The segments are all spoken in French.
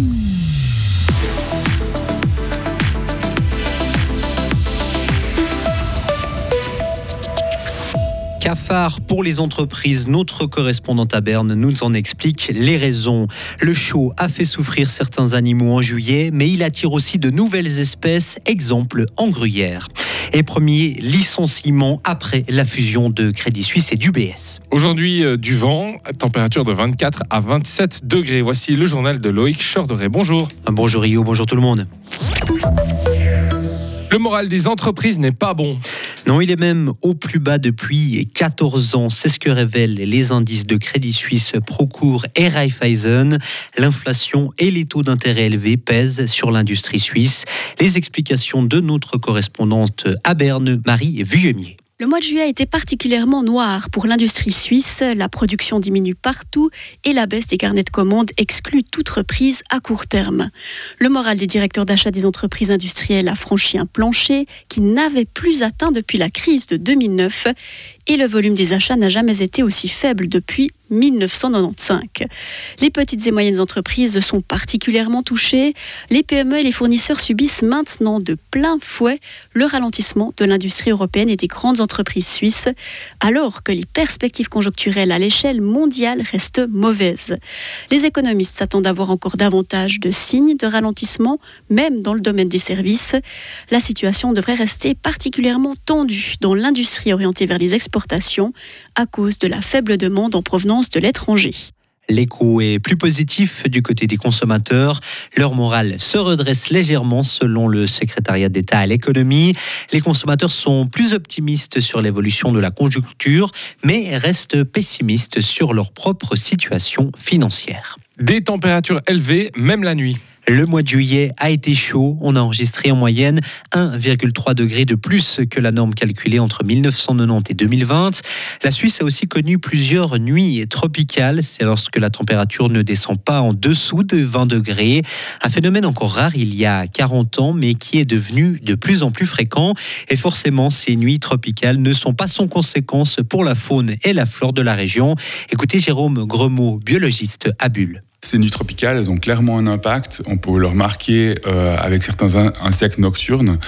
Mm-hmm. Cafard pour les entreprises, notre correspondante à Berne nous en explique les raisons. Le show a fait souffrir certains animaux en juillet, mais il attire aussi de nouvelles espèces, exemple en gruyère. Et premier licenciement après la fusion de Crédit Suisse et d'UBS. Aujourd'hui, euh, du vent, température de 24 à 27 degrés. Voici le journal de Loïc Chorderet. Bonjour. Bonjour Rio, bonjour tout le monde. Le moral des entreprises n'est pas bon. Non, il est même au plus bas depuis 14 ans. C'est ce que révèlent les indices de Crédit Suisse, Procourt et Raiffeisen. L'inflation et les taux d'intérêt élevés pèsent sur l'industrie suisse. Les explications de notre correspondante à Berne, Marie Vuillemier. Le mois de juillet a été particulièrement noir pour l'industrie suisse. La production diminue partout et la baisse des carnets de commandes exclut toute reprise à court terme. Le moral des directeurs d'achat des entreprises industrielles a franchi un plancher qui n'avait plus atteint depuis la crise de 2009 et le volume des achats n'a jamais été aussi faible depuis 1995. Les petites et moyennes entreprises sont particulièrement touchées. Les PME et les fournisseurs subissent maintenant de plein fouet le ralentissement de l'industrie européenne et des grandes entreprises suisses, alors que les perspectives conjoncturelles à l'échelle mondiale restent mauvaises. Les économistes s'attendent à voir encore davantage de signes de ralentissement, même dans le domaine des services. La situation devrait rester particulièrement tendue dans l'industrie orientée vers les exportations à cause de la faible demande en provenance de l'étranger. L'écho est plus positif du côté des consommateurs. Leur morale se redresse légèrement selon le secrétariat d'État à l'économie. Les consommateurs sont plus optimistes sur l'évolution de la conjoncture, mais restent pessimistes sur leur propre situation financière. Des températures élevées, même la nuit. Le mois de juillet a été chaud. On a enregistré en moyenne 1,3 degré de plus que la norme calculée entre 1990 et 2020. La Suisse a aussi connu plusieurs nuits tropicales. C'est lorsque la température ne descend pas en dessous de 20 degrés. Un phénomène encore rare il y a 40 ans, mais qui est devenu de plus en plus fréquent. Et forcément, ces nuits tropicales ne sont pas sans conséquence pour la faune et la flore de la région. Écoutez Jérôme Gremaud, biologiste à Bulle. Ces nuits tropicales, elles ont clairement un impact. On peut le remarquer euh, avec certains insectes nocturnes.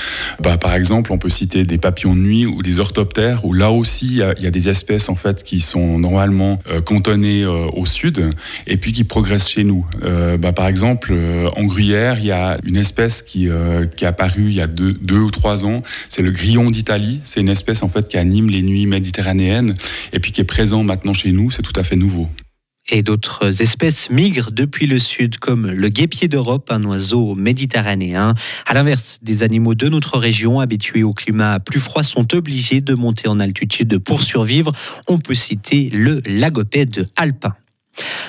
Bah, par exemple, on peut citer des papillons de nuit ou des orthoptères, où là aussi, il y, a des espèces en fait qui sont normalement euh, cantonnées euh, au sud et puis qui progressent chez nous. Bah, par exemple, en Gruyère, il y a une espèce qui, qui est apparue il y a deux, deux ou trois ans. C'est le grillon d'Italie. C'est une espèce en fait qui anime les nuits méditerranéennes et puis qui est présent maintenant chez nous. C'est tout à fait nouveau et d'autres espèces migrent depuis le sud, comme le guépier d'Europe, un oiseau méditerranéen. À l'inverse, des animaux de notre région, habitués au climat plus froid, sont obligés de monter en altitude pour survivre. On peut citer le lagopède alpin.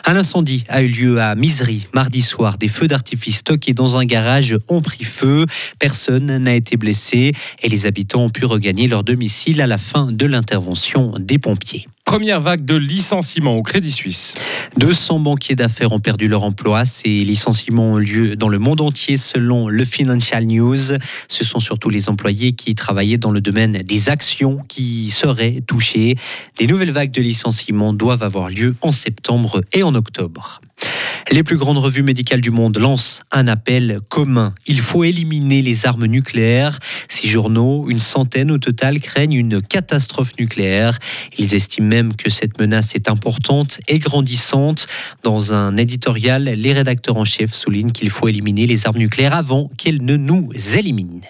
Un incendie a eu lieu à Misery mardi soir. Des feux d'artifice stockés dans un garage ont pris feu. Personne n'a été blessé et les habitants ont pu regagner leur domicile à la fin de l'intervention des pompiers. Première vague de licenciements au Crédit Suisse. 200 banquiers d'affaires ont perdu leur emploi. Ces licenciements ont lieu dans le monde entier selon le Financial News. Ce sont surtout les employés qui travaillaient dans le domaine des actions qui seraient touchés. Les nouvelles vagues de licenciements doivent avoir lieu en septembre et en octobre. Les plus grandes revues médicales du monde lancent un appel commun. Il faut éliminer les armes nucléaires. Six journaux, une centaine au total, craignent une catastrophe nucléaire. Ils estiment même que cette menace est importante et grandissante. Dans un éditorial, les rédacteurs en chef soulignent qu'il faut éliminer les armes nucléaires avant qu'elles ne nous éliminent.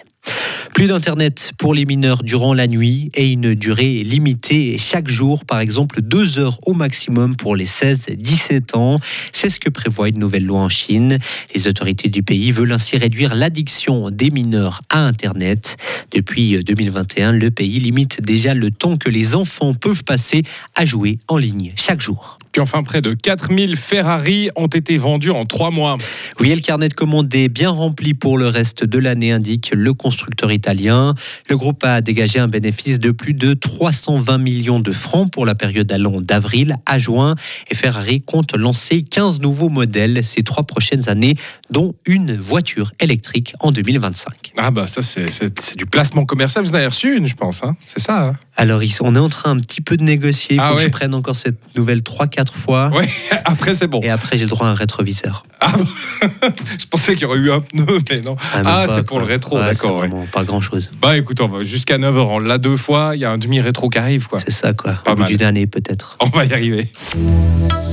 Plus d'Internet pour les mineurs durant la nuit et une durée limitée chaque jour, par exemple deux heures au maximum pour les 16-17 ans. C'est ce que prévoit une nouvelle loi en Chine. Les autorités du pays veulent ainsi réduire l'addiction des mineurs à Internet. Depuis 2021, le pays limite déjà le temps que les enfants peuvent passer à jouer en ligne chaque jour. Puis enfin, près de 4000 Ferrari ont été vendus en trois mois. Oui, le carnet de commandes est bien rempli pour le reste de l'année, indique le constructeur italien. Le groupe a dégagé un bénéfice de plus de 320 millions de francs pour la période allant d'avril à juin. Et Ferrari compte lancer 15 nouveaux modèles ces trois prochaines années, dont une voiture électrique en 2025. Ah bah ça, c'est du placement commercial. Vous en avez reçu une, je pense. Hein c'est ça hein Alors, on est en train un petit peu de négocier. Il faut Ah que ouais. je prenne encore cette nouvelle 3-4 fois. Ouais, après c'est bon. Et après, j'ai le droit à un rétroviseur. Ah, bon? je pensais qu'il y aurait eu un pneu, mais non. Ah, pas, c'est pour le rétro, Ouais, d'accord, ouais. pas grand chose. Bah écoute, on va jusqu'à 9h, on l'a deux fois, il y a un demi-rétro qui arrive, quoi. C'est ça, quoi. Pas Au bout mal. d'une année, peut-être. On va y arriver.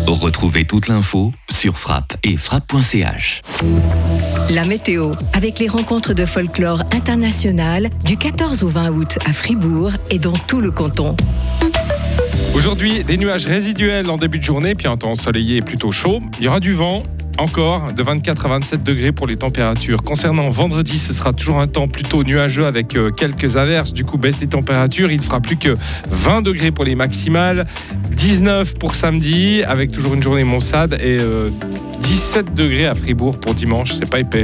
Retrouvez toute l'info sur frappe et frappe.ch. La météo, avec les rencontres de folklore international du 14 au 20 août à Fribourg et dans le canton. Aujourd'hui, des nuages résiduels en début de journée, puis un temps ensoleillé et plutôt chaud. Il y aura du vent. Encore de 24 à 27 degrés pour les températures. Concernant vendredi, ce sera toujours un temps plutôt nuageux avec euh, quelques averses. Du coup, baisse des températures. Il ne fera plus que 20 degrés pour les maximales, 19 pour samedi avec toujours une journée maussade et euh, 17 degrés à Fribourg pour dimanche. C'est pas épais.